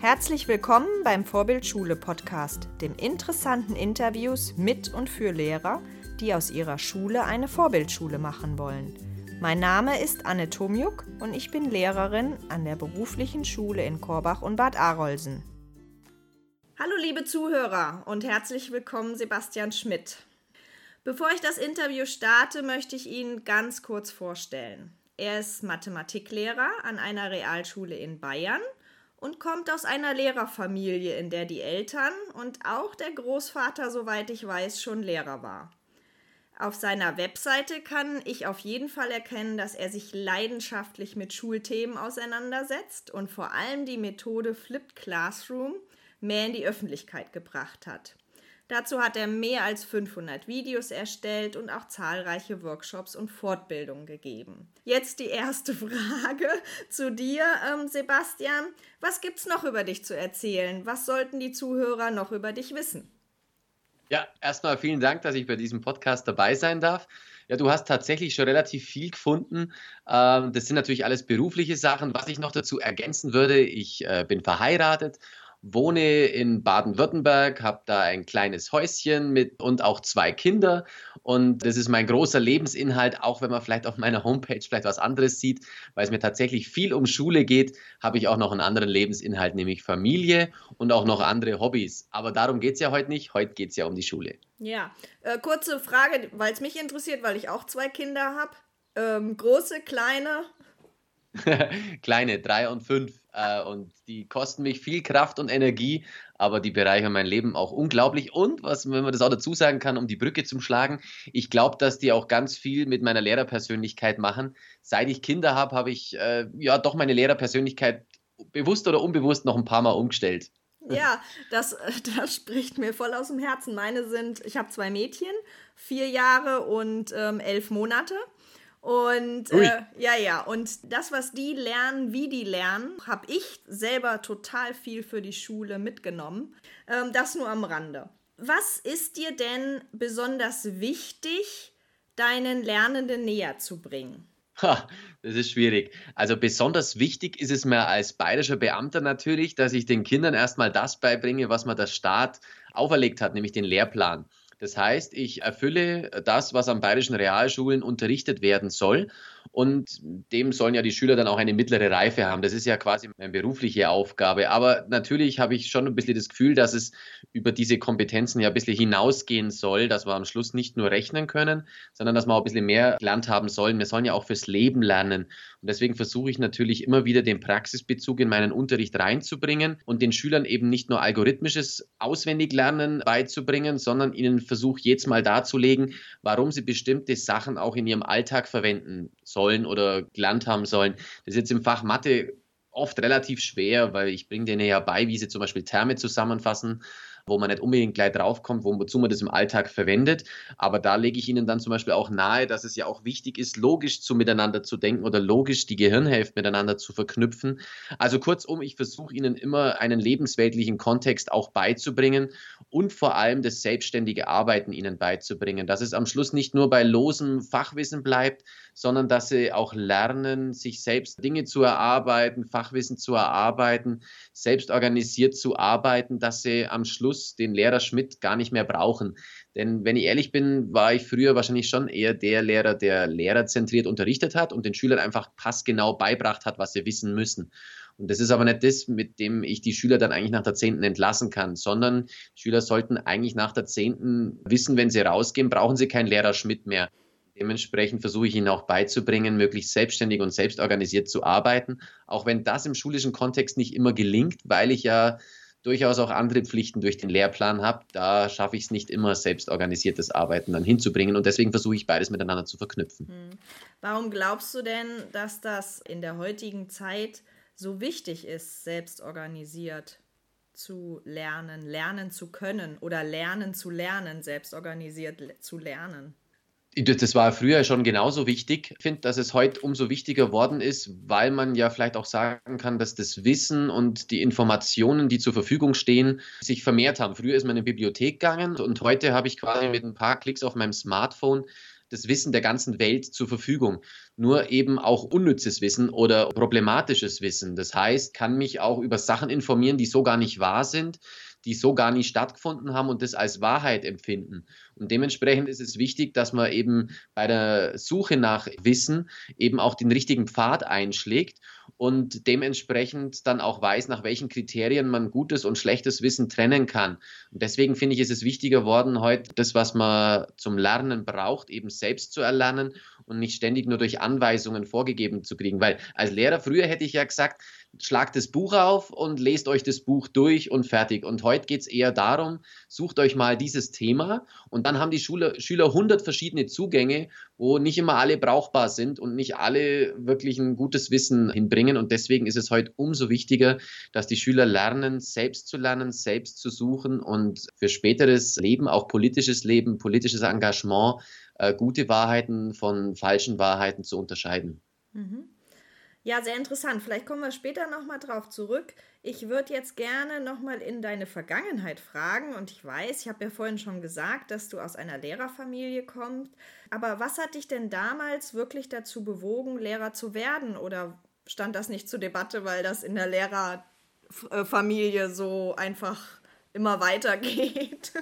Herzlich willkommen beim Vorbildschule Podcast, dem interessanten Interviews mit und für Lehrer, die aus ihrer Schule eine Vorbildschule machen wollen. Mein Name ist Anne Tomjuk und ich bin Lehrerin an der beruflichen Schule in Korbach und Bad Arolsen. Hallo liebe Zuhörer und herzlich willkommen Sebastian Schmidt. Bevor ich das Interview starte, möchte ich ihn ganz kurz vorstellen. Er ist Mathematiklehrer an einer Realschule in Bayern und kommt aus einer Lehrerfamilie, in der die Eltern und auch der Großvater, soweit ich weiß, schon Lehrer war. Auf seiner Webseite kann ich auf jeden Fall erkennen, dass er sich leidenschaftlich mit Schulthemen auseinandersetzt und vor allem die Methode Flipped Classroom mehr in die Öffentlichkeit gebracht hat. Dazu hat er mehr als 500 Videos erstellt und auch zahlreiche Workshops und Fortbildungen gegeben. Jetzt die erste Frage zu dir, ähm, Sebastian. Was gibt's noch über dich zu erzählen? Was sollten die Zuhörer noch über dich wissen? Ja, erstmal vielen Dank, dass ich bei diesem Podcast dabei sein darf. Ja, du hast tatsächlich schon relativ viel gefunden. Ähm, das sind natürlich alles berufliche Sachen. Was ich noch dazu ergänzen würde, ich äh, bin verheiratet wohne in Baden-Württemberg, habe da ein kleines Häuschen mit und auch zwei Kinder. Und das ist mein großer Lebensinhalt, auch wenn man vielleicht auf meiner Homepage vielleicht was anderes sieht, weil es mir tatsächlich viel um Schule geht, habe ich auch noch einen anderen Lebensinhalt, nämlich Familie und auch noch andere Hobbys. Aber darum geht es ja heute nicht. Heute geht es ja um die Schule. Ja, äh, kurze Frage, weil es mich interessiert, weil ich auch zwei Kinder habe. Ähm, große, kleine? kleine, drei und fünf. Äh, und die kosten mich viel Kraft und Energie, aber die bereichern mein Leben auch unglaublich. Und was, wenn man das auch dazu sagen kann, um die Brücke zum Schlagen, ich glaube, dass die auch ganz viel mit meiner Lehrerpersönlichkeit machen. Seit ich Kinder habe, habe ich äh, ja doch meine Lehrerpersönlichkeit bewusst oder unbewusst noch ein paar Mal umgestellt. Ja, das, das spricht mir voll aus dem Herzen. Meine sind, ich habe zwei Mädchen, vier Jahre und ähm, elf Monate. Und äh, ja, ja, und das, was die lernen, wie die lernen, habe ich selber total viel für die Schule mitgenommen. Ähm, das nur am Rande. Was ist dir denn besonders wichtig, deinen Lernenden näher zu bringen? Ha, das ist schwierig. Also besonders wichtig ist es mir als bayerischer Beamter natürlich, dass ich den Kindern erstmal das beibringe, was mir der Staat auferlegt hat, nämlich den Lehrplan. Das heißt, ich erfülle das, was an bayerischen Realschulen unterrichtet werden soll und dem sollen ja die Schüler dann auch eine mittlere Reife haben. Das ist ja quasi meine berufliche Aufgabe. Aber natürlich habe ich schon ein bisschen das Gefühl, dass es über diese Kompetenzen ja ein bisschen hinausgehen soll, dass wir am Schluss nicht nur rechnen können, sondern dass wir auch ein bisschen mehr gelernt haben sollen. Wir sollen ja auch fürs Leben lernen. Und deswegen versuche ich natürlich immer wieder den Praxisbezug in meinen Unterricht reinzubringen und den Schülern eben nicht nur algorithmisches Auswendiglernen beizubringen, sondern ihnen versuche jetzt mal darzulegen, warum sie bestimmte Sachen auch in ihrem Alltag verwenden sollen sollen oder gelernt haben sollen. Das ist jetzt im Fach Mathe oft relativ schwer, weil ich bringe denen ja bei, wie sie zum Beispiel Terme zusammenfassen wo man nicht unbedingt gleich draufkommt, wozu man das im Alltag verwendet. Aber da lege ich Ihnen dann zum Beispiel auch nahe, dass es ja auch wichtig ist, logisch zu miteinander zu denken oder logisch die Gehirnhälfte miteinander zu verknüpfen. Also kurzum, ich versuche Ihnen immer einen lebensweltlichen Kontext auch beizubringen und vor allem das selbstständige Arbeiten Ihnen beizubringen, dass es am Schluss nicht nur bei losem Fachwissen bleibt, sondern dass Sie auch lernen, sich selbst Dinge zu erarbeiten, Fachwissen zu erarbeiten, selbst organisiert zu arbeiten, dass Sie am Schluss den Lehrer Schmidt gar nicht mehr brauchen. Denn wenn ich ehrlich bin, war ich früher wahrscheinlich schon eher der Lehrer, der lehrerzentriert unterrichtet hat und den Schülern einfach passgenau beibracht hat, was sie wissen müssen. Und das ist aber nicht das, mit dem ich die Schüler dann eigentlich nach der Zehnten entlassen kann, sondern Schüler sollten eigentlich nach der Zehnten wissen, wenn sie rausgehen, brauchen sie keinen Lehrer Schmidt mehr. Dementsprechend versuche ich ihnen auch beizubringen, möglichst selbstständig und selbstorganisiert zu arbeiten, auch wenn das im schulischen Kontext nicht immer gelingt, weil ich ja durchaus auch andere Pflichten durch den Lehrplan habe. Da schaffe ich es nicht immer, selbstorganisiertes Arbeiten dann hinzubringen. Und deswegen versuche ich beides miteinander zu verknüpfen. Hm. Warum glaubst du denn, dass das in der heutigen Zeit so wichtig ist, selbstorganisiert zu lernen, lernen zu können oder lernen zu lernen, selbstorganisiert zu lernen? Das war früher schon genauso wichtig. Ich finde, dass es heute umso wichtiger worden ist, weil man ja vielleicht auch sagen kann, dass das Wissen und die Informationen, die zur Verfügung stehen, sich vermehrt haben. Früher ist man in die Bibliothek gegangen und heute habe ich quasi mit ein paar Klicks auf meinem Smartphone das Wissen der ganzen Welt zur Verfügung. Nur eben auch unnützes Wissen oder problematisches Wissen. Das heißt, kann mich auch über Sachen informieren, die so gar nicht wahr sind, die so gar nicht stattgefunden haben und das als Wahrheit empfinden. Und dementsprechend ist es wichtig, dass man eben bei der Suche nach Wissen eben auch den richtigen Pfad einschlägt und dementsprechend dann auch weiß, nach welchen Kriterien man gutes und schlechtes Wissen trennen kann. Und deswegen finde ich, ist es wichtiger geworden, heute das, was man zum Lernen braucht, eben selbst zu erlernen und nicht ständig nur durch Anweisungen vorgegeben zu kriegen. Weil als Lehrer früher hätte ich ja gesagt, schlagt das Buch auf und lest euch das Buch durch und fertig. Und heute geht es eher darum, sucht euch mal dieses Thema und dann haben die Schüler, Schüler 100 verschiedene Zugänge, wo nicht immer alle brauchbar sind und nicht alle wirklich ein gutes Wissen hinbringen. Und deswegen ist es heute umso wichtiger, dass die Schüler lernen, selbst zu lernen, selbst zu suchen und für späteres Leben, auch politisches Leben, politisches Engagement, äh, gute Wahrheiten von falschen Wahrheiten zu unterscheiden. Mhm. Ja, sehr interessant. Vielleicht kommen wir später nochmal drauf zurück. Ich würde jetzt gerne nochmal in deine Vergangenheit fragen. Und ich weiß, ich habe ja vorhin schon gesagt, dass du aus einer Lehrerfamilie kommst. Aber was hat dich denn damals wirklich dazu bewogen, Lehrer zu werden? Oder stand das nicht zur Debatte, weil das in der Lehrerfamilie so einfach immer weitergeht.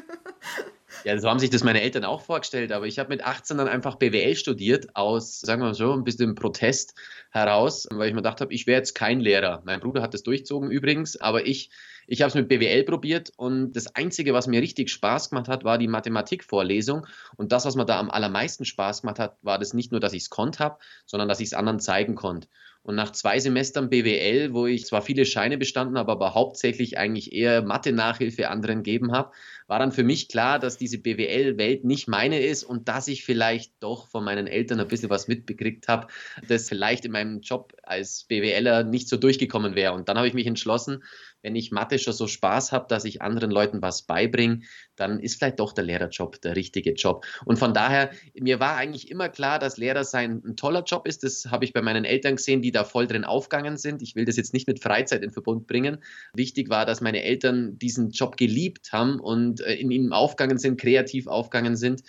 ja, so haben sich das meine Eltern auch vorgestellt, aber ich habe mit 18 dann einfach BWL studiert, aus, sagen wir mal so, ein bisschen Protest heraus, weil ich mir gedacht habe, ich wäre jetzt kein Lehrer. Mein Bruder hat das durchzogen übrigens, aber ich, ich habe es mit BWL probiert und das Einzige, was mir richtig Spaß gemacht hat, war die Mathematikvorlesung. Und das, was mir da am allermeisten Spaß gemacht hat, war das nicht nur, dass ich es konnte sondern dass ich es anderen zeigen konnte. Und nach zwei Semestern BWL, wo ich zwar viele Scheine bestanden habe, aber hauptsächlich eigentlich eher Mathe-Nachhilfe anderen gegeben habe, war dann für mich klar, dass diese BWL-Welt nicht meine ist und dass ich vielleicht doch von meinen Eltern ein bisschen was mitbekriegt habe, das vielleicht in meinem Job als BWLer nicht so durchgekommen wäre. Und dann habe ich mich entschlossen, wenn ich Mathe schon so Spaß habe, dass ich anderen Leuten was beibringe, dann ist vielleicht doch der Lehrerjob der richtige Job. Und von daher, mir war eigentlich immer klar, dass Lehrer sein ein toller Job ist. Das habe ich bei meinen Eltern gesehen, die da voll drin aufgegangen sind. Ich will das jetzt nicht mit Freizeit in Verbund bringen. Wichtig war, dass meine Eltern diesen Job geliebt haben und äh, in ihm aufgegangen sind, kreativ aufgegangen sind.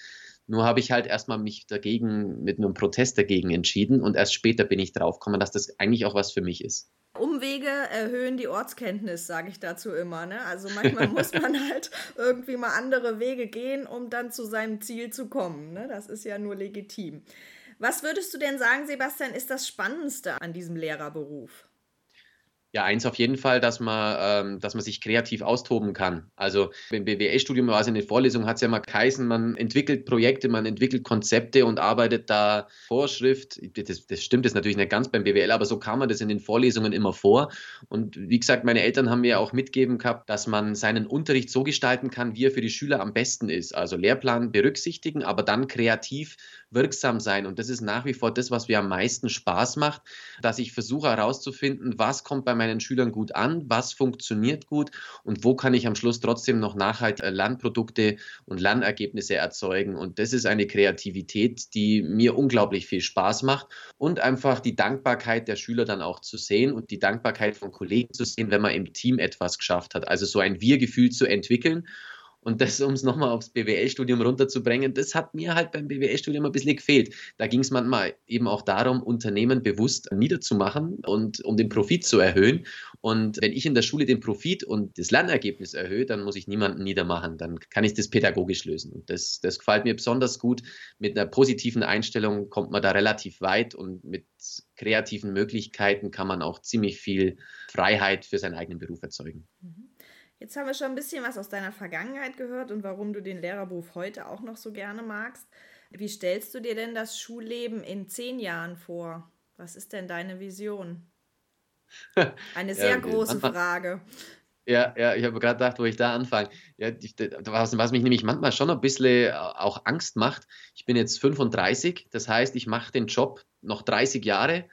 Nur habe ich halt erstmal mich dagegen mit einem Protest dagegen entschieden und erst später bin ich draufgekommen, dass das eigentlich auch was für mich ist. Umwege erhöhen die Ortskenntnis, sage ich dazu immer. Ne? Also manchmal muss man halt irgendwie mal andere Wege gehen, um dann zu seinem Ziel zu kommen. Ne? Das ist ja nur legitim. Was würdest du denn sagen, Sebastian, ist das Spannendste an diesem Lehrerberuf? Ja, eins auf jeden Fall, dass man, ähm, dass man sich kreativ austoben kann. Also im BWL-Studium war es in den Vorlesungen, hat es ja mal geheißen, man entwickelt Projekte, man entwickelt Konzepte und arbeitet da Vorschrift. Das, das stimmt jetzt natürlich nicht ganz beim BWL, aber so kam man das in den Vorlesungen immer vor. Und wie gesagt, meine Eltern haben mir auch mitgegeben gehabt, dass man seinen Unterricht so gestalten kann, wie er für die Schüler am besten ist. Also Lehrplan berücksichtigen, aber dann kreativ wirksam sein. Und das ist nach wie vor das, was mir am meisten Spaß macht, dass ich versuche herauszufinden, was kommt bei meinen Schülern gut an, was funktioniert gut und wo kann ich am Schluss trotzdem noch nachhaltige Lernprodukte und Lernergebnisse erzeugen. Und das ist eine Kreativität, die mir unglaublich viel Spaß macht und einfach die Dankbarkeit der Schüler dann auch zu sehen und die Dankbarkeit von Kollegen zu sehen, wenn man im Team etwas geschafft hat. Also so ein Wir-Gefühl zu entwickeln und das, um es nochmal aufs BWL-Studium runterzubringen, das hat mir halt beim BWL-Studium ein bisschen gefehlt. Da ging es manchmal eben auch darum, Unternehmen bewusst niederzumachen und um den Profit zu erhöhen. Und wenn ich in der Schule den Profit und das Lernergebnis erhöhe, dann muss ich niemanden niedermachen. Dann kann ich das pädagogisch lösen. Und das, das gefällt mir besonders gut. Mit einer positiven Einstellung kommt man da relativ weit und mit kreativen Möglichkeiten kann man auch ziemlich viel Freiheit für seinen eigenen Beruf erzeugen. Mhm. Jetzt haben wir schon ein bisschen was aus deiner Vergangenheit gehört und warum du den Lehrerberuf heute auch noch so gerne magst. Wie stellst du dir denn das Schulleben in zehn Jahren vor? Was ist denn deine Vision? Eine sehr ja, große Frage. Ja, ja, ich habe gerade gedacht, wo ich da anfange. Ja, was, was, mich nämlich manchmal schon ein bisschen äh, auch Angst macht, ich bin jetzt 35, das heißt, ich mache den Job noch 30 Jahre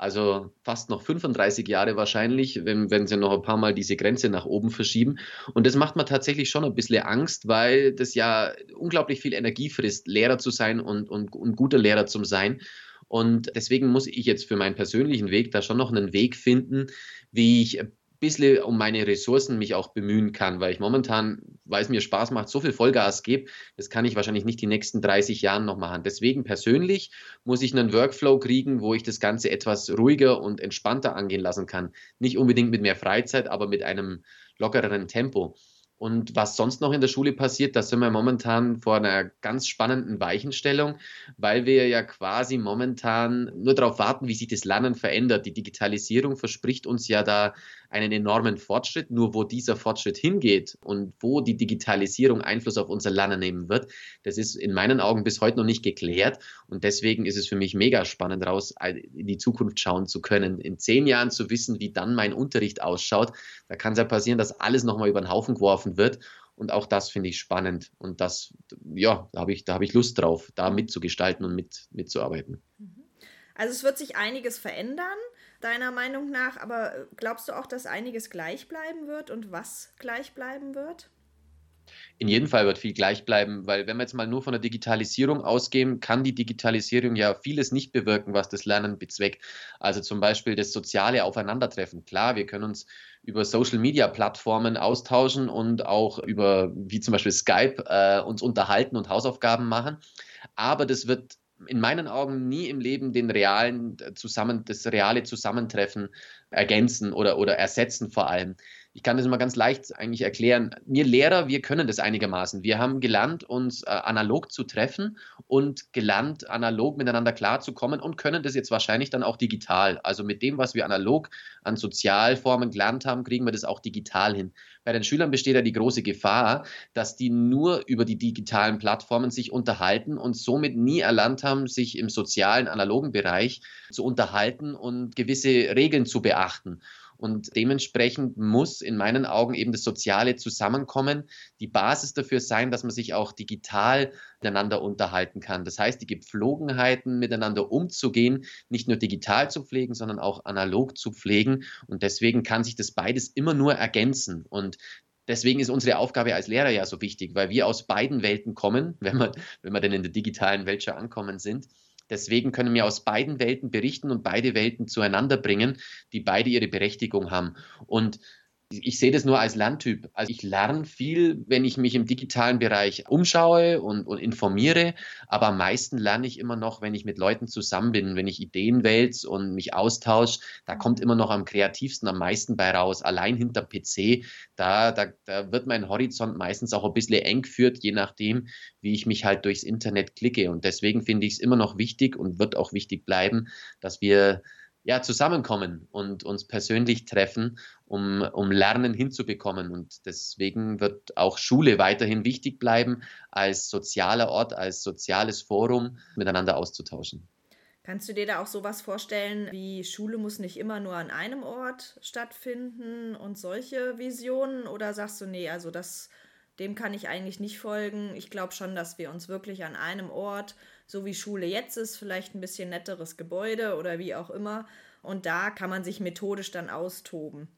also fast noch 35 Jahre wahrscheinlich, wenn, wenn sie noch ein paar Mal diese Grenze nach oben verschieben. Und das macht mir tatsächlich schon ein bisschen Angst, weil das ja unglaublich viel Energie frisst, Lehrer zu sein und, und, und guter Lehrer zu sein. Und deswegen muss ich jetzt für meinen persönlichen Weg da schon noch einen Weg finden, wie ich bisschen um meine Ressourcen mich auch bemühen kann, weil ich momentan, weil es mir Spaß macht, so viel Vollgas gebe, das kann ich wahrscheinlich nicht die nächsten 30 Jahre noch machen. Deswegen persönlich muss ich einen Workflow kriegen, wo ich das Ganze etwas ruhiger und entspannter angehen lassen kann. Nicht unbedingt mit mehr Freizeit, aber mit einem lockereren Tempo. Und was sonst noch in der Schule passiert, da sind wir momentan vor einer ganz spannenden Weichenstellung, weil wir ja quasi momentan nur darauf warten, wie sich das Lernen verändert. Die Digitalisierung verspricht uns ja da einen enormen Fortschritt. Nur wo dieser Fortschritt hingeht und wo die Digitalisierung Einfluss auf unser Lernen nehmen wird, das ist in meinen Augen bis heute noch nicht geklärt. Und deswegen ist es für mich mega spannend, raus in die Zukunft schauen zu können. In zehn Jahren zu wissen, wie dann mein Unterricht ausschaut. Da kann es ja passieren, dass alles nochmal über den Haufen geworfen wird. Und auch das finde ich spannend. Und das, ja, da habe ich, da ich Lust drauf, da mitzugestalten und mit, mitzuarbeiten. Mhm. Also es wird sich einiges verändern deiner Meinung nach. Aber glaubst du auch, dass einiges gleich bleiben wird und was gleich bleiben wird? In jedem Fall wird viel gleich bleiben, weil wenn wir jetzt mal nur von der Digitalisierung ausgehen, kann die Digitalisierung ja vieles nicht bewirken, was das Lernen bezweckt. Also zum Beispiel das soziale Aufeinandertreffen. Klar, wir können uns über Social-Media-Plattformen austauschen und auch über, wie zum Beispiel Skype, äh, uns unterhalten und Hausaufgaben machen. Aber das wird in meinen Augen nie im Leben den realen äh, zusammen, das reale Zusammentreffen ergänzen oder, oder ersetzen vor allem. Ich kann das mal ganz leicht eigentlich erklären. Wir Lehrer, wir können das einigermaßen. Wir haben gelernt, uns äh, analog zu treffen und gelernt, analog miteinander klarzukommen und können das jetzt wahrscheinlich dann auch digital. Also mit dem, was wir analog an Sozialformen gelernt haben, kriegen wir das auch digital hin. Bei den Schülern besteht ja die große Gefahr, dass die nur über die digitalen Plattformen sich unterhalten und somit nie erlernt haben, sich im sozialen, analogen Bereich zu unterhalten und gewisse Regeln zu beachten. Und dementsprechend muss in meinen Augen eben das soziale Zusammenkommen die Basis dafür sein, dass man sich auch digital miteinander unterhalten kann. Das heißt, die Gepflogenheiten miteinander umzugehen, nicht nur digital zu pflegen, sondern auch analog zu pflegen. Und deswegen kann sich das beides immer nur ergänzen. Und Deswegen ist unsere Aufgabe als Lehrer ja so wichtig, weil wir aus beiden Welten kommen, wenn wir, wenn wir denn in der digitalen Welt schon ankommen sind. Deswegen können wir aus beiden Welten berichten und beide Welten zueinander bringen, die beide ihre Berechtigung haben. Und ich sehe das nur als Lerntyp. Also ich lerne viel, wenn ich mich im digitalen Bereich umschaue und, und, informiere, aber am meisten lerne ich immer noch, wenn ich mit Leuten zusammen bin, wenn ich Ideen wälze und mich austausche. Da kommt immer noch am kreativsten, am meisten bei raus. Allein hinter PC, da, da, da wird mein Horizont meistens auch ein bisschen eng geführt, je nachdem, wie ich mich halt durchs Internet klicke. Und deswegen finde ich es immer noch wichtig und wird auch wichtig bleiben, dass wir ja, zusammenkommen und uns persönlich treffen, um, um Lernen hinzubekommen. Und deswegen wird auch Schule weiterhin wichtig bleiben, als sozialer Ort, als soziales Forum miteinander auszutauschen. Kannst du dir da auch sowas vorstellen, wie Schule muss nicht immer nur an einem Ort stattfinden und solche Visionen? Oder sagst du, nee, also das, dem kann ich eigentlich nicht folgen. Ich glaube schon, dass wir uns wirklich an einem Ort so wie Schule jetzt ist, vielleicht ein bisschen netteres Gebäude oder wie auch immer. Und da kann man sich methodisch dann austoben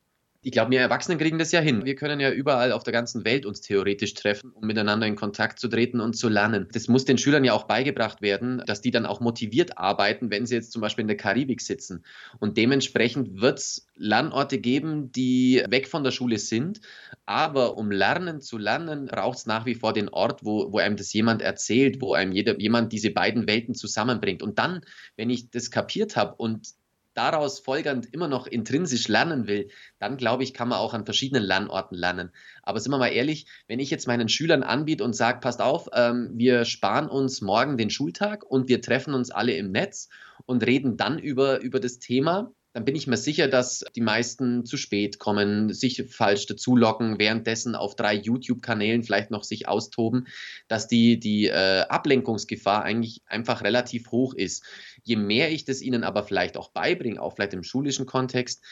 ich glaube, wir Erwachsenen kriegen das ja hin. Wir können ja überall auf der ganzen Welt uns theoretisch treffen, um miteinander in Kontakt zu treten und zu lernen. Das muss den Schülern ja auch beigebracht werden, dass die dann auch motiviert arbeiten, wenn sie jetzt zum Beispiel in der Karibik sitzen. Und dementsprechend wird es Lernorte geben, die weg von der Schule sind. Aber um lernen zu lernen, braucht es nach wie vor den Ort, wo, wo einem das jemand erzählt, wo einem jeder, jemand diese beiden Welten zusammenbringt. Und dann, wenn ich das kapiert habe und daraus folgernd immer noch intrinsisch lernen will, dann glaube ich, kann man auch an verschiedenen Lernorten lernen. Aber sind wir mal ehrlich, wenn ich jetzt meinen Schülern anbiete und sage, passt auf, ähm, wir sparen uns morgen den Schultag und wir treffen uns alle im Netz und reden dann über, über das Thema, dann bin ich mir sicher, dass die meisten zu spät kommen, sich falsch dazu locken, währenddessen auf drei YouTube-Kanälen vielleicht noch sich austoben, dass die, die äh, Ablenkungsgefahr eigentlich einfach relativ hoch ist. Je mehr ich das ihnen aber vielleicht auch beibringe, auch vielleicht im schulischen Kontext,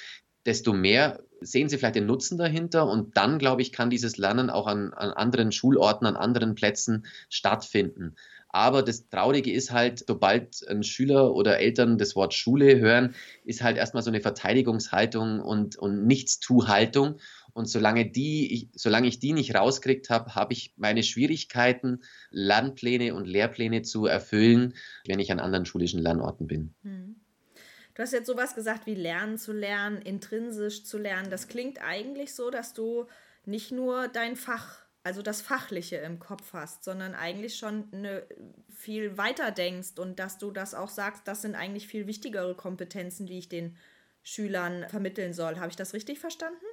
desto mehr sehen sie vielleicht den Nutzen dahinter und dann, glaube ich, kann dieses Lernen auch an, an anderen Schulorten, an anderen Plätzen stattfinden. Aber das Traurige ist halt, sobald ein Schüler oder Eltern das Wort Schule hören, ist halt erstmal so eine Verteidigungshaltung und, und Nichtstuhaltung. Und solange, die, ich, solange ich die nicht rauskriegt habe, habe ich meine Schwierigkeiten, Lernpläne und Lehrpläne zu erfüllen, wenn ich an anderen schulischen Lernorten bin. Hm. Du hast jetzt sowas gesagt wie lernen zu lernen, intrinsisch zu lernen. Das klingt eigentlich so, dass du nicht nur dein Fach, also das Fachliche im Kopf hast, sondern eigentlich schon eine, viel weiter denkst und dass du das auch sagst, das sind eigentlich viel wichtigere Kompetenzen, die ich den Schülern vermitteln soll. Habe ich das richtig verstanden?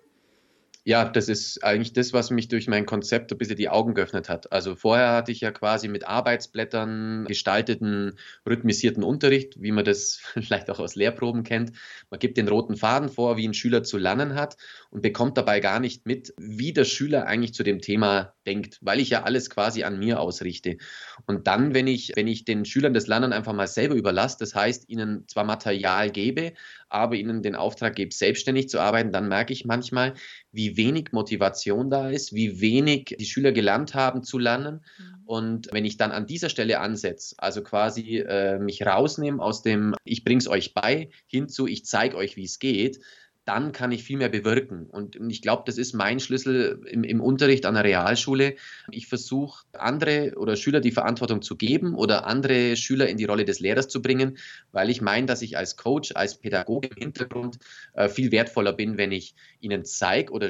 Ja, das ist eigentlich das, was mich durch mein Konzept ein bisschen die Augen geöffnet hat. Also vorher hatte ich ja quasi mit Arbeitsblättern gestalteten, rhythmisierten Unterricht, wie man das vielleicht auch aus Lehrproben kennt. Man gibt den roten Faden vor, wie ein Schüler zu lernen hat und bekommt dabei gar nicht mit, wie der Schüler eigentlich zu dem Thema denkt, weil ich ja alles quasi an mir ausrichte. Und dann, wenn ich, wenn ich den Schülern das Lernen einfach mal selber überlasse, das heißt, ihnen zwar Material gebe, aber ihnen den Auftrag gebe, selbstständig zu arbeiten, dann merke ich manchmal, wie wenig Motivation da ist, wie wenig die Schüler gelernt haben zu lernen. Mhm. Und wenn ich dann an dieser Stelle ansetze, also quasi äh, mich rausnehme aus dem, ich bringe es euch bei, hinzu, ich zeige euch, wie es geht, dann kann ich viel mehr bewirken. Und ich glaube, das ist mein Schlüssel im, im Unterricht an der Realschule. Ich versuche, andere oder Schüler die Verantwortung zu geben oder andere Schüler in die Rolle des Lehrers zu bringen, weil ich meine, dass ich als Coach, als Pädagoge im Hintergrund äh, viel wertvoller bin, wenn ich ihnen zeige oder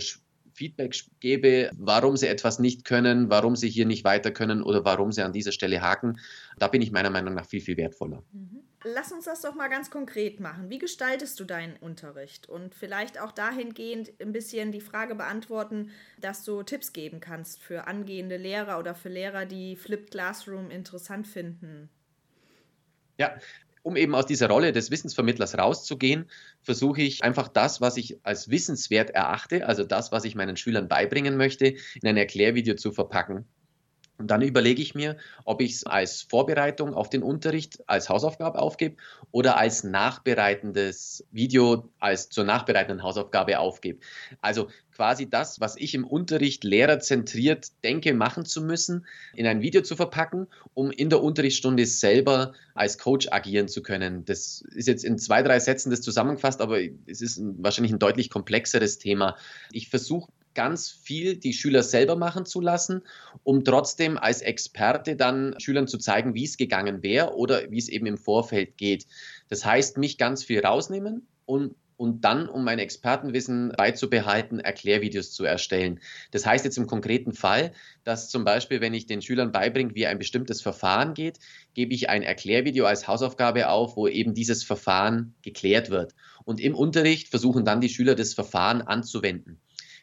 Feedback gebe, warum sie etwas nicht können, warum sie hier nicht weiter können oder warum sie an dieser Stelle haken. Da bin ich meiner Meinung nach viel, viel wertvoller. Mhm. Lass uns das doch mal ganz konkret machen. Wie gestaltest du deinen Unterricht? Und vielleicht auch dahingehend ein bisschen die Frage beantworten, dass du Tipps geben kannst für angehende Lehrer oder für Lehrer, die Flipped Classroom interessant finden. Ja, um eben aus dieser Rolle des Wissensvermittlers rauszugehen, versuche ich einfach das, was ich als wissenswert erachte, also das, was ich meinen Schülern beibringen möchte, in ein Erklärvideo zu verpacken. Und dann überlege ich mir, ob ich es als Vorbereitung auf den Unterricht als Hausaufgabe aufgebe oder als nachbereitendes Video als zur nachbereitenden Hausaufgabe aufgebe. Also quasi das, was ich im Unterricht lehrerzentriert denke, machen zu müssen, in ein Video zu verpacken, um in der Unterrichtsstunde selber als Coach agieren zu können. Das ist jetzt in zwei, drei Sätzen das zusammengefasst, aber es ist ein, wahrscheinlich ein deutlich komplexeres Thema. Ich versuche ganz viel die Schüler selber machen zu lassen, um trotzdem als Experte dann Schülern zu zeigen, wie es gegangen wäre oder wie es eben im Vorfeld geht. Das heißt, mich ganz viel rausnehmen und und dann, um mein Expertenwissen beizubehalten, Erklärvideos zu erstellen. Das heißt jetzt im konkreten Fall, dass zum Beispiel, wenn ich den Schülern beibringe, wie ein bestimmtes Verfahren geht, gebe ich ein Erklärvideo als Hausaufgabe auf, wo eben dieses Verfahren geklärt wird. Und im Unterricht versuchen dann die Schüler das Verfahren anzuwenden.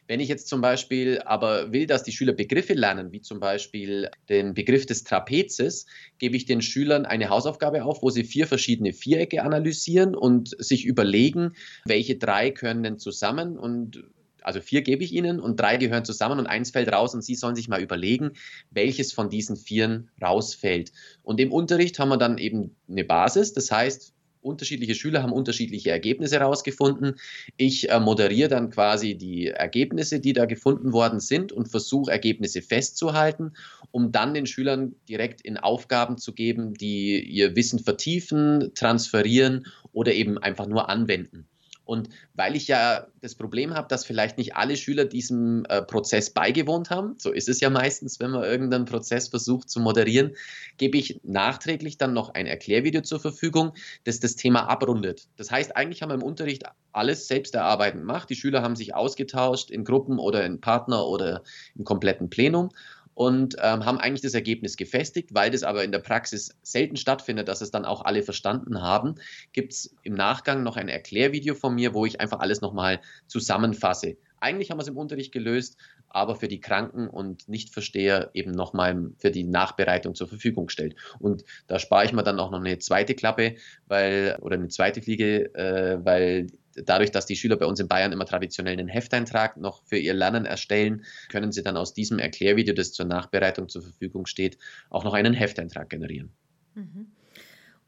Wenn ich jetzt zum Beispiel aber will, dass die Schüler Begriffe lernen, wie zum Beispiel den Begriff des Trapezes, gebe ich den Schülern eine Hausaufgabe auf, wo sie vier verschiedene Vierecke analysieren und sich überlegen, welche drei können denn zusammen und also vier gebe ich ihnen und drei gehören zusammen und eins fällt raus und sie sollen sich mal überlegen, welches von diesen vieren rausfällt. Und im Unterricht haben wir dann eben eine Basis, das heißt, unterschiedliche Schüler haben unterschiedliche Ergebnisse herausgefunden. Ich äh, moderiere dann quasi die Ergebnisse, die da gefunden worden sind und versuche Ergebnisse festzuhalten, um dann den Schülern direkt in Aufgaben zu geben, die ihr Wissen vertiefen, transferieren oder eben einfach nur anwenden. Und weil ich ja das Problem habe, dass vielleicht nicht alle Schüler diesem äh, Prozess beigewohnt haben, so ist es ja meistens, wenn man irgendeinen Prozess versucht zu moderieren, gebe ich nachträglich dann noch ein Erklärvideo zur Verfügung, das das Thema abrundet. Das heißt, eigentlich haben wir im Unterricht alles selbst erarbeitend gemacht. Die Schüler haben sich ausgetauscht in Gruppen oder in Partner oder im kompletten Plenum und ähm, haben eigentlich das Ergebnis gefestigt, weil das aber in der Praxis selten stattfindet, dass es dann auch alle verstanden haben, gibt es im Nachgang noch ein Erklärvideo von mir, wo ich einfach alles nochmal zusammenfasse. Eigentlich haben wir es im Unterricht gelöst, aber für die Kranken und Nichtversteher eben nochmal für die Nachbereitung zur Verfügung stellt. Und da spare ich mir dann auch noch eine zweite Klappe, weil, oder eine zweite Fliege, äh, weil dadurch, dass die Schüler bei uns in Bayern immer traditionell einen Hefteintrag noch für ihr Lernen erstellen, können sie dann aus diesem Erklärvideo, das zur Nachbereitung zur Verfügung steht, auch noch einen Hefteintrag generieren. Mhm.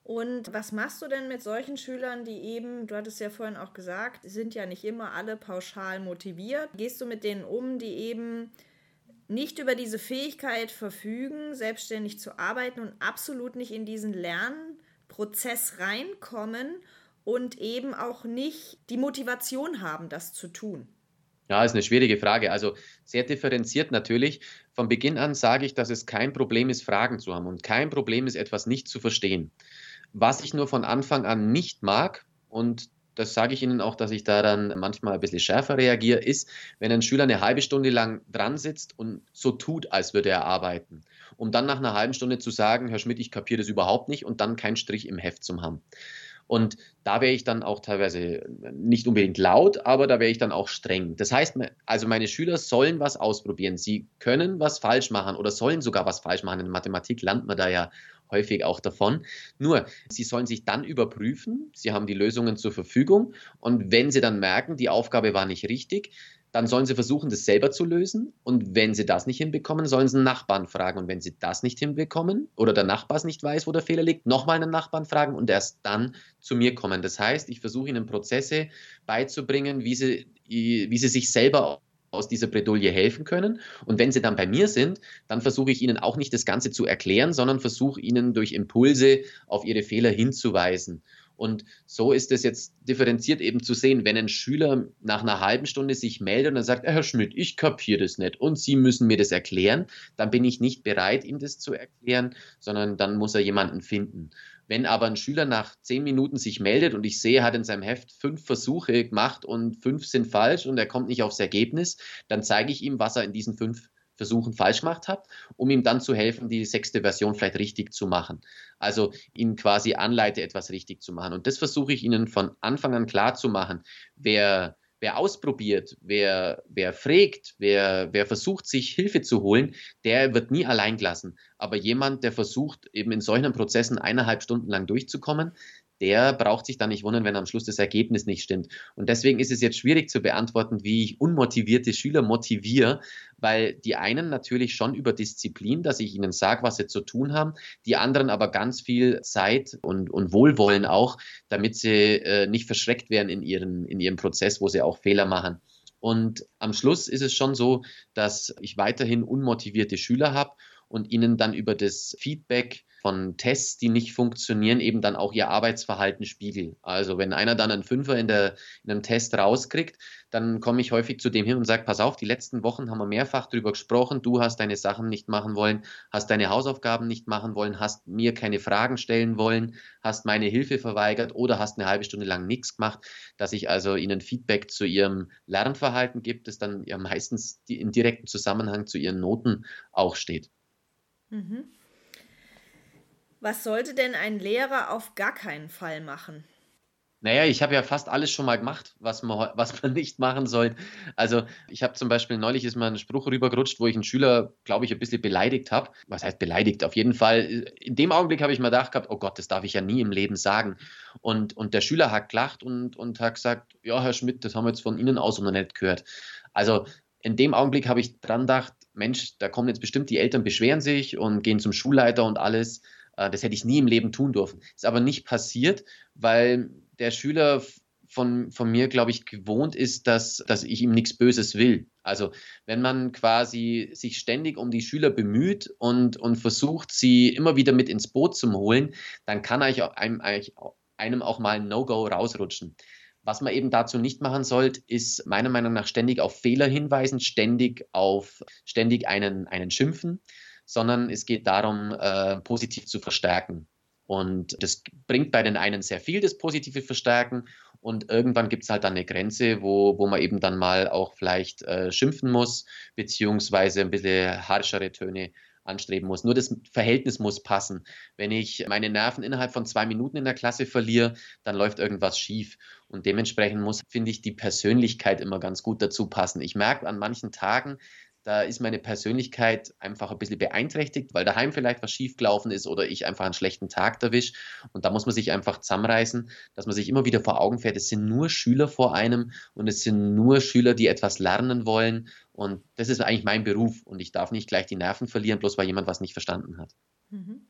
Und was machst du denn mit solchen Schülern, die eben, du hattest ja vorhin auch gesagt, sind ja nicht immer alle pauschal motiviert. Gehst du mit denen um, die eben nicht über diese Fähigkeit verfügen, selbstständig zu arbeiten und absolut nicht in diesen Lernprozess reinkommen und eben auch nicht die Motivation haben, das zu tun? Ja, ist eine schwierige Frage. Also sehr differenziert natürlich. Von Beginn an sage ich, dass es kein Problem ist, Fragen zu haben und kein Problem ist, etwas nicht zu verstehen. Was ich nur von Anfang an nicht mag, und das sage ich Ihnen auch, dass ich da dann manchmal ein bisschen schärfer reagiere, ist, wenn ein Schüler eine halbe Stunde lang dran sitzt und so tut, als würde er arbeiten, um dann nach einer halben Stunde zu sagen, Herr Schmidt, ich kapiere das überhaupt nicht und dann keinen Strich im Heft zu haben. Und da wäre ich dann auch teilweise nicht unbedingt laut, aber da wäre ich dann auch streng. Das heißt, also meine Schüler sollen was ausprobieren. Sie können was falsch machen oder sollen sogar was falsch machen. In Mathematik lernt man da ja häufig auch davon. Nur, sie sollen sich dann überprüfen, sie haben die Lösungen zur Verfügung und wenn sie dann merken, die Aufgabe war nicht richtig, dann sollen sie versuchen, das selber zu lösen. Und wenn sie das nicht hinbekommen, sollen sie einen Nachbarn fragen. Und wenn sie das nicht hinbekommen oder der Nachbar nicht weiß, wo der Fehler liegt, nochmal einen Nachbarn fragen und erst dann zu mir kommen. Das heißt, ich versuche ihnen Prozesse beizubringen, wie sie, wie sie sich selber aus dieser Bredouille helfen können. Und wenn sie dann bei mir sind, dann versuche ich ihnen auch nicht das Ganze zu erklären, sondern versuche ihnen durch Impulse auf ihre Fehler hinzuweisen. Und so ist es jetzt differenziert eben zu sehen, wenn ein Schüler nach einer halben Stunde sich meldet und dann sagt, Herr Schmidt, ich kapiere das nicht und Sie müssen mir das erklären, dann bin ich nicht bereit, ihm das zu erklären, sondern dann muss er jemanden finden. Wenn aber ein Schüler nach zehn Minuten sich meldet und ich sehe, er hat in seinem Heft fünf Versuche gemacht und fünf sind falsch und er kommt nicht aufs Ergebnis, dann zeige ich ihm, was er in diesen fünf Versuchen falsch gemacht hat, um ihm dann zu helfen, die sechste Version vielleicht richtig zu machen. Also ihn quasi anleite, etwas richtig zu machen. Und das versuche ich Ihnen von Anfang an klar zu machen. Wer wer ausprobiert, wer, wer fragt, wer, wer versucht, sich Hilfe zu holen, der wird nie allein gelassen. Aber jemand, der versucht, eben in solchen Prozessen eineinhalb Stunden lang durchzukommen, der braucht sich dann nicht wundern, wenn am Schluss das Ergebnis nicht stimmt. Und deswegen ist es jetzt schwierig zu beantworten, wie ich unmotivierte Schüler motiviere, weil die einen natürlich schon über Disziplin, dass ich ihnen sage, was sie zu tun haben, die anderen aber ganz viel Zeit und, und Wohlwollen auch, damit sie äh, nicht verschreckt werden in, ihren, in ihrem Prozess, wo sie auch Fehler machen. Und am Schluss ist es schon so, dass ich weiterhin unmotivierte Schüler habe und ihnen dann über das Feedback von Tests, die nicht funktionieren, eben dann auch ihr Arbeitsverhalten spiegeln. Also wenn einer dann einen Fünfer in, der, in einem Test rauskriegt, dann komme ich häufig zu dem hin und sage, pass auf, die letzten Wochen haben wir mehrfach darüber gesprochen, du hast deine Sachen nicht machen wollen, hast deine Hausaufgaben nicht machen wollen, hast mir keine Fragen stellen wollen, hast meine Hilfe verweigert oder hast eine halbe Stunde lang nichts gemacht, dass ich also ihnen Feedback zu ihrem Lernverhalten gibt, das dann ja meistens in direktem Zusammenhang zu ihren Noten auch steht. Mhm. Was sollte denn ein Lehrer auf gar keinen Fall machen? Naja, ich habe ja fast alles schon mal gemacht, was man, was man nicht machen soll. Also ich habe zum Beispiel, neulich ist mal ein Spruch rübergerutscht, wo ich einen Schüler, glaube ich, ein bisschen beleidigt habe. Was heißt beleidigt? Auf jeden Fall, in dem Augenblick habe ich mir gedacht oh Gott, das darf ich ja nie im Leben sagen. Und, und der Schüler hat gelacht und, und hat gesagt, ja, Herr Schmidt, das haben wir jetzt von Ihnen aus noch nicht gehört. Also in dem Augenblick habe ich dran gedacht, Mensch, da kommen jetzt bestimmt die Eltern, beschweren sich und gehen zum Schulleiter und alles. Äh, das hätte ich nie im Leben tun dürfen. Ist aber nicht passiert, weil der Schüler von, von mir, glaube ich, gewohnt ist, dass, dass ich ihm nichts Böses will. Also wenn man quasi sich ständig um die Schüler bemüht und, und versucht, sie immer wieder mit ins Boot zu holen, dann kann eigentlich einem, einem auch mal ein No-Go rausrutschen. Was man eben dazu nicht machen sollte, ist meiner Meinung nach ständig auf Fehler hinweisen, ständig auf ständig einen, einen schimpfen, sondern es geht darum, äh, positiv zu verstärken. Und das bringt bei den einen sehr viel, das positive Verstärken. Und irgendwann gibt es halt dann eine Grenze, wo, wo man eben dann mal auch vielleicht äh, schimpfen muss, beziehungsweise ein bisschen harschere Töne anstreben muss. Nur das Verhältnis muss passen. Wenn ich meine Nerven innerhalb von zwei Minuten in der Klasse verliere, dann läuft irgendwas schief. Und dementsprechend muss, finde ich, die Persönlichkeit immer ganz gut dazu passen. Ich merke an manchen Tagen, da ist meine Persönlichkeit einfach ein bisschen beeinträchtigt, weil daheim vielleicht was schiefgelaufen ist oder ich einfach einen schlechten Tag erwische. Und da muss man sich einfach zusammenreißen, dass man sich immer wieder vor Augen fährt, es sind nur Schüler vor einem und es sind nur Schüler, die etwas lernen wollen. Und das ist eigentlich mein Beruf und ich darf nicht gleich die Nerven verlieren, bloß weil jemand was nicht verstanden hat. Mhm.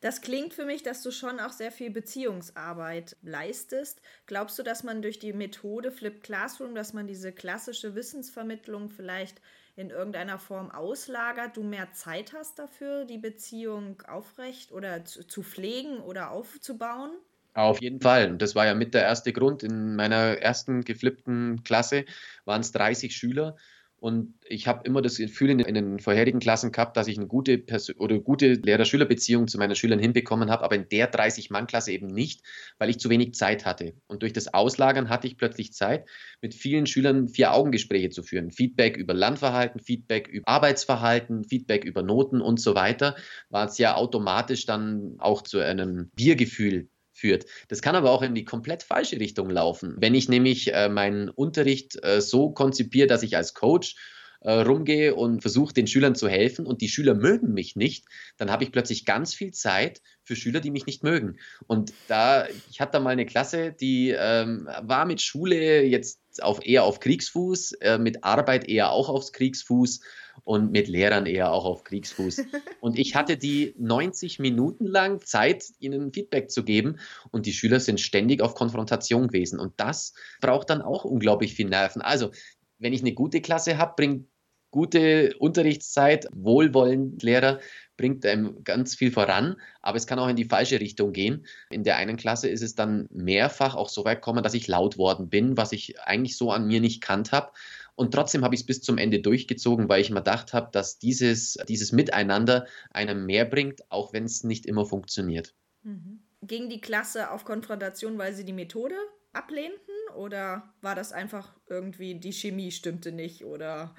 Das klingt für mich, dass du schon auch sehr viel Beziehungsarbeit leistest. Glaubst du, dass man durch die Methode Flip Classroom, dass man diese klassische Wissensvermittlung vielleicht in irgendeiner Form auslagert, du mehr Zeit hast dafür, die Beziehung aufrecht oder zu, zu pflegen oder aufzubauen? Auf jeden Fall. Und das war ja mit der erste Grund. In meiner ersten geflippten Klasse waren es 30 Schüler Und ich habe immer das Gefühl in den, in den, vorherigen Klassen gehabt, dass ich eine gute Pers oder gute Lehrer-Schüler-Beziehung zu meinen Schülern hinbekommen habe, aber in der 30-Mann-Klasse eben nicht, weil ich zu wenig Zeit hatte. Und durch das Auslagern hatte ich plötzlich Zeit, mit vielen Schülern Vier-Augen-Gespräche zu führen. Feedback über Lernverhalten, Feedback über Arbeitsverhalten, Feedback über Noten und so weiter, war es ja automatisch dann auch zu einem Biergefühl führt. Das kann aber auch in die komplett falsche Richtung laufen. Wenn ich nämlich äh, meinen Unterricht äh, so konzipiere, dass ich als Coach äh, rumgehe und versuche den Schülern zu helfen und die Schüler mögen mich nicht, dann habe ich plötzlich ganz viel Zeit für Schüler, die mich nicht mögen. Und da, ich hatte da mal eine Klasse, die ähm, war mit Schule jetzt auf, eher auf Kriegsfuß, äh, mit Arbeit eher auch aufs Kriegsfuß und mit Lehrern eher auch auf Kriegsfuß. Und ich hatte die 90 Minuten lang Zeit, ihnen Feedback zu geben und die Schüler sind ständig auf Konfrontation gewesen. Und das braucht dann auch unglaublich viel Nerven. Also, wenn ich eine gute Klasse habe, bringt gute Unterrichtszeit, wohlwollend Lehrer, bringt einem ganz viel voran, aber es kann auch in die falsche Richtung gehen. In der einen Klasse ist es dann mehrfach auch so weit gekommen, dass ich laut worden bin, was ich eigentlich so an mir nicht kannt habe. Und trotzdem habe ich es bis zum Ende durchgezogen, weil ich mir gedacht habe, dass dieses, dieses Miteinander einem mehr bringt, auch wenn es nicht immer funktioniert. Mhm. Ging die Klasse auf Konfrontation, weil sie die Methode ablehnten? Oder war das einfach irgendwie, die Chemie stimmte nicht? Oder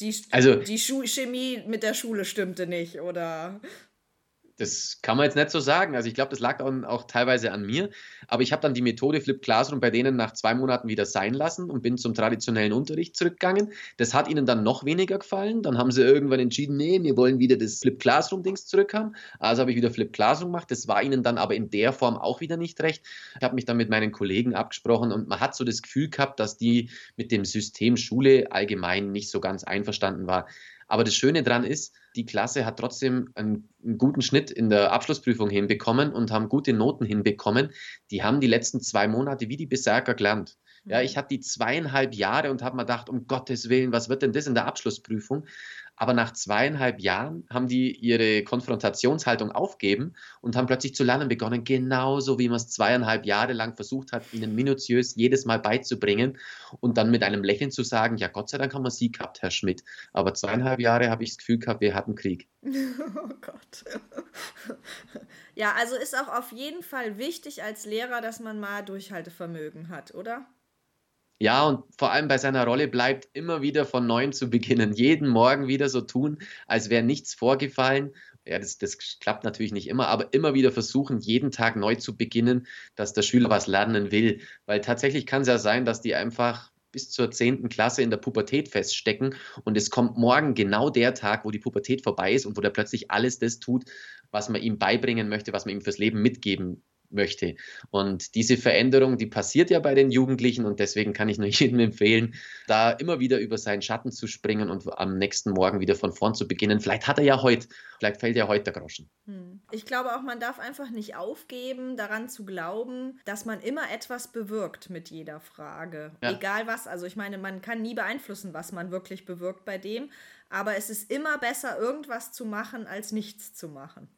die, also, die Chemie mit der Schule stimmte nicht? Oder das kann man jetzt nicht so sagen. Also ich glaube, das lag auch, auch, teilweise an mir. Aber ich habe dann die Methode Flip Classroom bei denen nach zwei Monaten wieder sein lassen und bin zum traditionellen Unterricht zurückgegangen. Das hat ihnen dann noch weniger gefallen. Dann haben sie irgendwann entschieden, nee, wir wollen wieder das Flip Classroom-Dings zurückhaben. Also habe ich wieder Flip Classroom gemacht. Das war ihnen dann aber in der Form auch wieder nicht recht. Ich habe mich dann mit meinen Kollegen abgesprochen und man hat so das Gefühl gehabt, dass die mit dem System Schule allgemein nicht so ganz einverstanden war. Aber das Schöne daran ist, die Klasse hat trotzdem einen, einen, guten Schnitt in der Abschlussprüfung hinbekommen und haben gute Noten hinbekommen. Die haben die letzten zwei Monate wie die Berserker gelernt. Ja, mhm. ich hatte die zweieinhalb Jahre und habe mir gedacht, um Gottes Willen, was wird denn das in der Abschlussprüfung? Aber nach zweieinhalb Jahren haben die ihre Konfrontationshaltung aufgeben und haben plötzlich zu lernen begonnen, genauso wie man es zweieinhalb Jahre lang versucht hat, ihnen minutiös jedes Mal beizubringen und dann mit einem Lächeln zu sagen, ja, Gott sei Dank haben wir Sie gehabt, Herr Schmidt. Aber zweieinhalb Jahre habe ich das Gefühl gehabt, wir hatten Krieg. Oh Gott. Ja, also ist auch auf jeden Fall wichtig als Lehrer, dass man mal Durchhaltevermögen hat, oder? Ja, und vor allem bei seiner Rolle bleibt immer wieder von neuem zu beginnen. Jeden Morgen wieder so tun, als wäre nichts vorgefallen. Ja, das, das klappt natürlich nicht immer, aber immer wieder versuchen, jeden Tag neu zu beginnen, dass der Schüler was lernen will. Weil tatsächlich kann es ja sein, dass die einfach bis zur 10. Klasse in der Pubertät feststecken und es kommt morgen genau der Tag, wo die Pubertät vorbei ist und wo der plötzlich alles das tut, was man ihm beibringen möchte, was man ihm fürs Leben mitgeben möchte. Und diese Veränderung, die passiert ja bei den Jugendlichen und deswegen kann ich nur jedem empfehlen, da immer wieder über seinen Schatten zu springen und am nächsten Morgen wieder von vorn zu beginnen. Vielleicht hat er ja heute, vielleicht fällt ja heute der Groschen. Hm. Ich glaube auch, man darf einfach nicht aufgeben, daran zu glauben, dass man immer etwas bewirkt mit jeder Frage. Ja. Egal was. Also ich meine, man kann nie beeinflussen, was man wirklich bewirkt bei dem. Aber es ist immer besser, irgendwas zu machen, als nichts zu machen.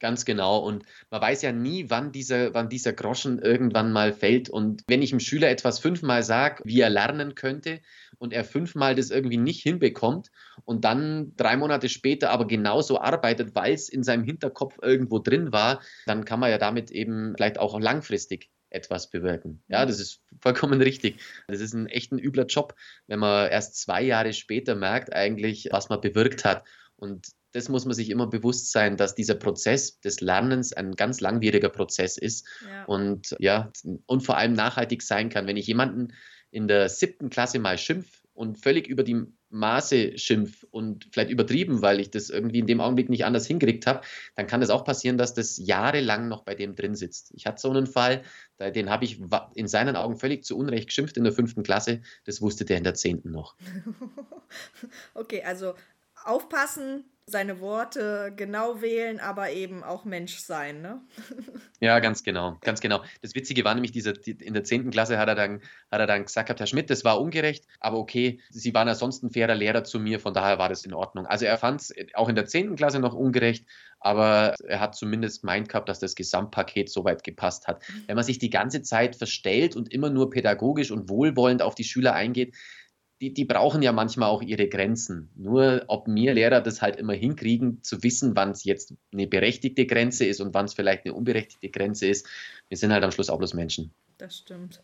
Ganz genau. Und man weiß ja nie, wann dieser, wann dieser Groschen irgendwann mal fällt. Und wenn ich dem Schüler etwas fünfmal sage, wie er lernen könnte, und er fünfmal das irgendwie nicht hinbekommt und dann drei Monate später aber genauso arbeitet, weil es in seinem Hinterkopf irgendwo drin war, dann kann man ja damit eben vielleicht auch langfristig etwas bewirken. Ja, das ist vollkommen richtig. Das ist ein echt ein übler Job, wenn man erst zwei Jahre später merkt eigentlich, was man bewirkt hat. Und das muss man sich immer bewusst sein, dass dieser Prozess des Lernens ein ganz langwieriger Prozess ist ja. und ja, und vor allem nachhaltig sein kann. Wenn ich jemanden in der siebten Klasse mal schimpf und völlig über die Maße schimpf und vielleicht übertrieben, weil ich das irgendwie in dem Augenblick nicht anders hingekriegt habe, dann kann es auch passieren, dass das jahrelang noch bei dem drin sitzt. Ich hatte so einen Fall, den habe ich in seinen Augen völlig zu Unrecht geschimpft in der fünften Klasse. Das wusste der in der zehnten noch. okay, also aufpassen, seine Worte genau wählen, aber eben auch Mensch sein, ne? Ja, ganz genau, ganz genau. Das Witzige war nämlich, dieser, in der 10. Klasse hat er, dann, hat er dann gesagt, Herr Schmidt, das war ungerecht, aber okay, Sie waren ja sonst ein fairer Lehrer zu mir, von daher war das in Ordnung. Also er fand es auch in der 10. Klasse noch ungerecht, aber er hat zumindest meint gehabt, dass das Gesamtpaket soweit gepasst hat. Wenn man sich die ganze Zeit verstellt und immer nur pädagogisch und wohlwollend auf die Schüler eingeht, die, die brauchen ja manchmal auch ihre Grenzen. Nur ob wir Lehrer das halt immer hinkriegen, zu wissen, wann es jetzt eine berechtigte Grenze ist und wann es vielleicht eine unberechtigte Grenze ist. Wir sind halt am Schluss auch bloß Menschen. Das stimmt.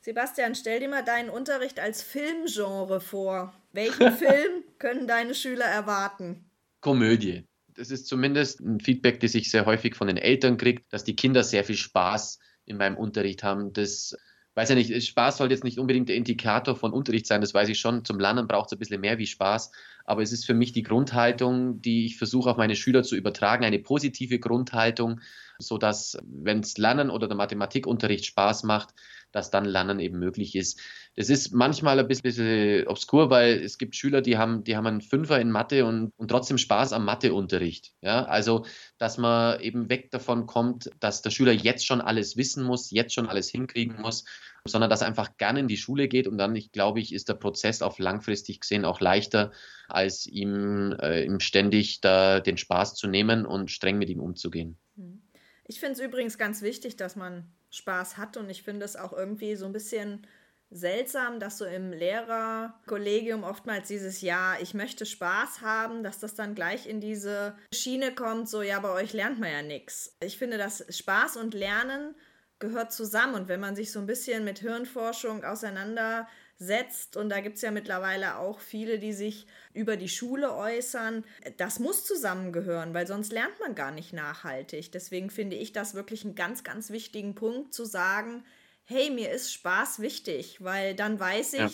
Sebastian, stell dir mal deinen Unterricht als Filmgenre vor. Welchen Film können deine Schüler erwarten? Komödie. Das ist zumindest ein Feedback, das ich sehr häufig von den Eltern kriege, dass die Kinder sehr viel Spaß in meinem Unterricht haben. Das weiß ja nicht, Spaß soll jetzt nicht unbedingt der Indikator von Unterricht sein, das weiß ich schon. Zum Lernen braucht es ein bisschen mehr wie Spaß. Aber es ist für mich die Grundhaltung, die ich versuche auf meine Schüler zu übertragen, eine positive Grundhaltung, sodass, wenn es Lernen oder der Mathematikunterricht Spaß macht, dass dann Lernen eben möglich ist. Das ist manchmal ein bisschen obskur, weil es gibt Schüler, die haben, die haben einen Fünfer in Mathe und, und trotzdem Spaß am Matheunterricht. Ja, also, dass man eben weg davon kommt, dass der Schüler jetzt schon alles wissen muss, jetzt schon alles hinkriegen muss, sondern dass er einfach gerne in die Schule geht und dann, ich glaube ich, ist der Prozess auf langfristig gesehen auch leichter, als ihm, äh, ihm ständig da den Spaß zu nehmen und streng mit ihm umzugehen. Hm. Ich finde es übrigens ganz wichtig, dass man Spaß hat. Und ich finde es auch irgendwie so ein bisschen seltsam, dass so im Lehrerkollegium oftmals dieses Ja, ich möchte Spaß haben, dass das dann gleich in diese Schiene kommt, so ja, bei euch lernt man ja nichts. Ich finde, dass Spaß und Lernen gehört zusammen. Und wenn man sich so ein bisschen mit Hirnforschung auseinandersetzt, setzt. Und da gibt es ja mittlerweile auch viele, die sich über die Schule äußern. Das muss zusammengehören, weil sonst lernt man gar nicht nachhaltig. Deswegen finde ich das wirklich einen ganz, ganz wichtigen Punkt zu sagen, hey, mir ist Spaß wichtig, weil dann weiß ich, ja.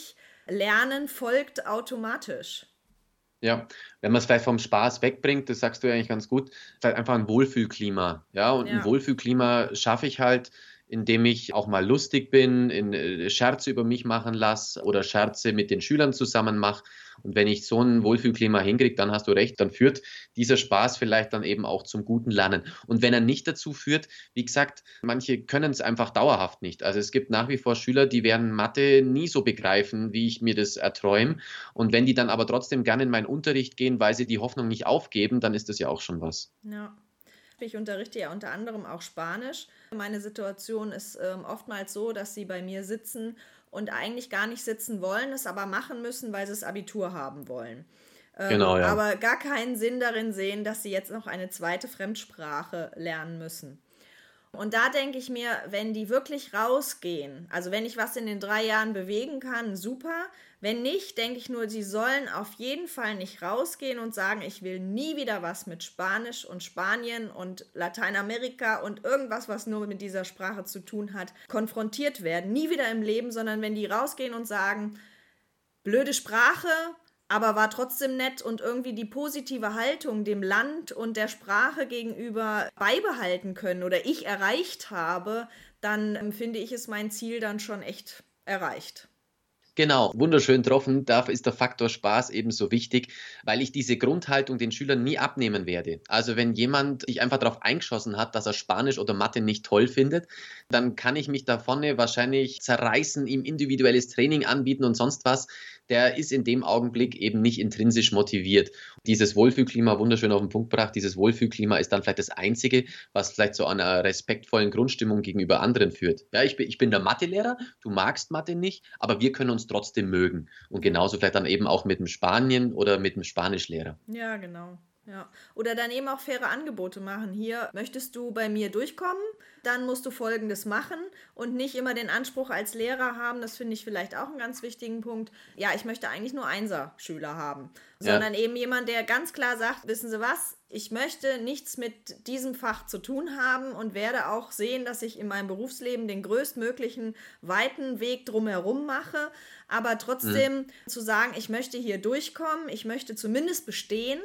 Lernen folgt automatisch. Ja, wenn man es vielleicht vom Spaß wegbringt, das sagst du ja eigentlich ganz gut, vielleicht einfach ein Wohlfühlklima. Ja, und ja. ein Wohlfühlklima schaffe ich halt, indem ich auch mal lustig bin, in äh, Scherze über mich machen lasse oder Scherze mit den Schülern zusammen mache. Und wenn ich so ein Wohlfühlklima hinkriege, dann hast du recht, dann führt dieser Spaß vielleicht dann eben auch zum guten Lernen. Und wenn er nicht dazu führt, wie gesagt, manche können es einfach dauerhaft nicht. Also es gibt nach wie vor Schüler, die werden Mathe nie so begreifen, wie ich mir das erträume. Und wenn die dann aber trotzdem gerne in meinen Unterricht gehen, weil sie die Hoffnung nicht aufgeben, dann ist das ja auch schon was. Ja. Ich unterrichte ja unter anderem auch Spanisch. Meine Situation ist ähm, oftmals so, dass sie bei mir sitzen und eigentlich gar nicht sitzen wollen, es aber machen müssen, weil sie das Abitur haben wollen. Ähm, genau, ja. Aber gar keinen Sinn darin sehen, dass sie jetzt noch eine zweite Fremdsprache lernen müssen. Und da denke ich mir, wenn die wirklich rausgehen, also wenn ich was in den drei Jahren bewegen kann, super. Wenn nicht, denke ich nur, sie sollen auf jeden Fall nicht rausgehen und sagen, ich will nie wieder was mit Spanisch und Spanien und Lateinamerika und irgendwas, was nur mit dieser Sprache zu tun hat, konfrontiert werden. Nie wieder im Leben, sondern wenn die rausgehen und sagen, blöde Sprache, aber war trotzdem nett und irgendwie die positive Haltung dem Land und der Sprache gegenüber beibehalten können oder ich erreicht habe, dann finde ich, ist mein Ziel dann schon echt erreicht. Genau, wunderschön getroffen. Da ist der Faktor Spaß ebenso wichtig, weil ich diese Grundhaltung den Schülern nie abnehmen werde. Also wenn jemand sich einfach darauf eingeschossen hat, dass er Spanisch oder Mathe nicht toll findet, dann kann ich mich da vorne wahrscheinlich zerreißen, ihm individuelles Training anbieten und sonst was der ist in dem Augenblick eben nicht intrinsisch motiviert. Dieses Wohlfühlklima, wunderschön auf den Punkt gebracht, dieses Wohlfühlklima ist dann vielleicht das Einzige, was vielleicht zu einer respektvollen Grundstimmung gegenüber anderen führt. Ja, ich bin, ich bin der Mathelehrer, du magst Mathe nicht, aber wir können uns trotzdem mögen. Und genauso vielleicht dann eben auch mit dem Spanien oder mit dem Spanischlehrer. Ja, genau. Ja. Oder dann eben auch faire Angebote machen. Hier möchtest du bei mir durchkommen, dann musst du Folgendes machen und nicht immer den Anspruch als Lehrer haben. Das finde ich vielleicht auch einen ganz wichtigen Punkt. Ja, ich möchte eigentlich nur Einser-Schüler haben, sondern ja. eben jemand, der ganz klar sagt, wissen Sie was, ich möchte nichts mit diesem Fach zu tun haben und werde auch sehen, dass ich in meinem Berufsleben den größtmöglichen weiten Weg drumherum mache. Aber trotzdem mhm. zu sagen, ich möchte hier durchkommen, ich möchte zumindest bestehen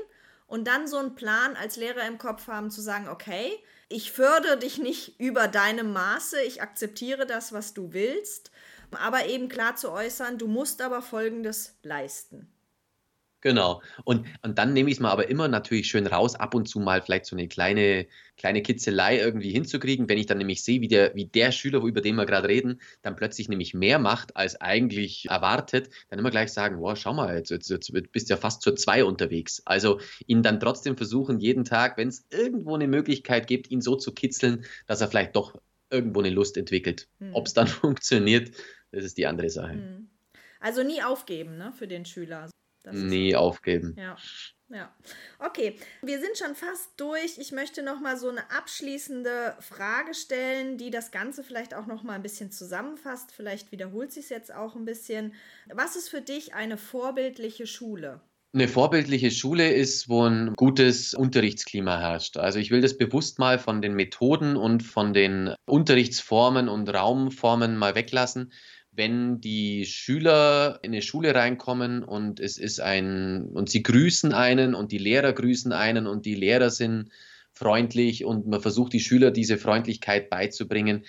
und dann so einen Plan als Lehrer im Kopf haben, zu sagen, okay, ich fördere dich nicht über deinem Maße, ich akzeptiere das, was du willst, aber eben klar zu äußern, du musst aber Folgendes leisten. Genau. Und, und dann nehme ich es mal aber immer natürlich schön raus, ab und zu mal vielleicht so eine kleine, kleine Kitzelei irgendwie hinzukriegen, wenn ich dann nämlich sehe, wie der, wie der Schüler, über den wir gerade reden, dann plötzlich nämlich mehr macht, als eigentlich erwartet, dann immer gleich sagen, wow, schau mal, jetzt, jetzt, jetzt bist du ja fast zur zwei unterwegs. Also ihn dann trotzdem versuchen, jeden Tag, wenn es irgendwo eine Möglichkeit gibt, ihn so zu kitzeln, dass er vielleicht doch irgendwo eine Lust entwickelt. Hm. Ob es dann funktioniert, das ist die andere Sache. Hm. Also nie aufgeben, ne, für den Schüler. Das nie aufgeben. Ja. Ja, okay. Wir sind schon fast durch. Ich möchte noch mal so eine abschließende Frage stellen, die das Ganze vielleicht auch noch mal ein bisschen zusammenfasst. Vielleicht wiederholt sich es jetzt auch ein bisschen. Was ist für dich eine vorbildliche Schule? Eine vorbildliche Schule ist, wo ein gutes Unterrichtsklima herrscht. Also ich will das bewusst mal von den Methoden und von den Unterrichtsformen und Raumformen mal weglassen wenn die Schüler in eine Schule reinkommen und es ist ein, und sie grüßen einen und die Lehrer grüßen einen und die Lehrer sind freundlich und man versucht die Schüler diese Freundlichkeit beizubringen,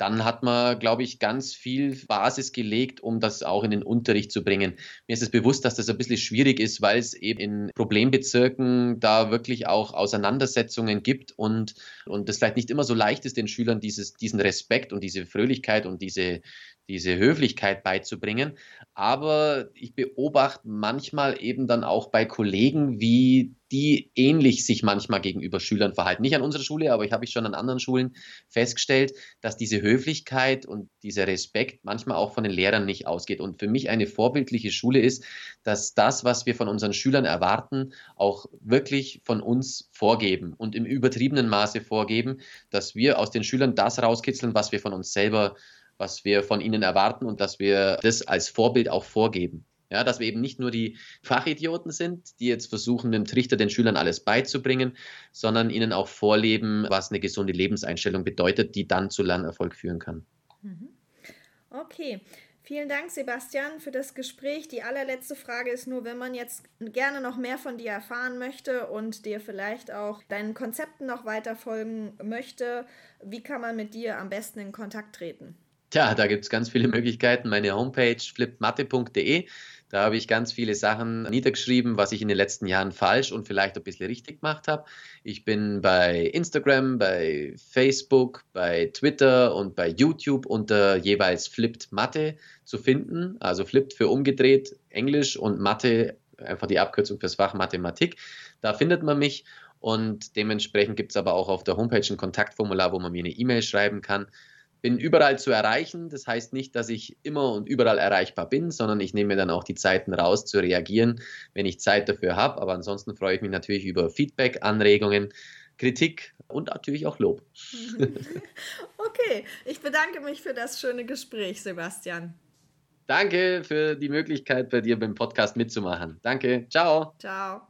dann hat man, glaube ich, ganz viel Basis gelegt, um das auch in den Unterricht zu bringen. Mir ist es bewusst, dass das ein bisschen schwierig ist, weil es eben in Problembezirken da wirklich auch Auseinandersetzungen gibt und, und das vielleicht nicht immer so leicht ist, den Schülern dieses, diesen Respekt und diese Fröhlichkeit und diese, diese Höflichkeit beizubringen. Aber ich beobachte manchmal eben dann auch bei Kollegen, wie die ähnlich sich manchmal gegenüber Schülern verhalten. Nicht an unserer Schule, aber ich habe ich schon an anderen Schulen festgestellt, dass diese Höflichkeit und dieser Respekt manchmal auch von den Lehrern nicht ausgeht. Und für mich eine vorbildliche Schule ist, dass das, was wir von unseren Schülern erwarten, auch wirklich von uns vorgeben und im übertriebenen Maße vorgeben, dass wir aus den Schülern das rauskitzeln, was wir von uns selber was wir von ihnen erwarten und dass wir das als Vorbild auch vorgeben. Ja, dass wir eben nicht nur die Fachidioten sind, die jetzt versuchen, mit dem Trichter den Schülern alles beizubringen, sondern ihnen auch vorleben, was eine gesunde Lebenseinstellung bedeutet, die dann zu Lernerfolg führen kann. Mhm. Okay. Vielen Dank, Sebastian, für das Gespräch. Die allerletzte Frage ist nur, wenn man jetzt gerne noch mehr von dir erfahren möchte und dir vielleicht auch deinen Konzepten noch weiter folgen möchte, wie kann man mit dir am besten in Kontakt treten? Tja, da gibt es ganz viele Möglichkeiten. Meine Homepage flipmatte.de. Da habe ich ganz viele Sachen niedergeschrieben, was ich in den letzten Jahren falsch und vielleicht ein bisschen richtig gemacht habe. Ich bin bei Instagram, bei Facebook, bei Twitter und bei YouTube unter jeweils Flipped Mathe zu finden. Also Flipped für umgedreht Englisch und Mathe, einfach die Abkürzung fürs Fach Mathematik. Da findet man mich und dementsprechend gibt es aber auch auf der Homepage ein Kontaktformular, wo man mir eine E-Mail schreiben kann bin überall zu erreichen. Das heißt nicht, dass ich immer und überall erreichbar bin, sondern ich nehme mir dann auch die Zeiten raus zu reagieren, wenn ich Zeit dafür habe. Aber ansonsten freue ich mich natürlich über Feedback, Anregungen, Kritik und natürlich auch Lob. okay, ich bedanke mich für das schöne Gespräch, Sebastian. Danke für die Möglichkeit, bei dir beim Podcast mitzumachen. Danke. Ciao. Ciao.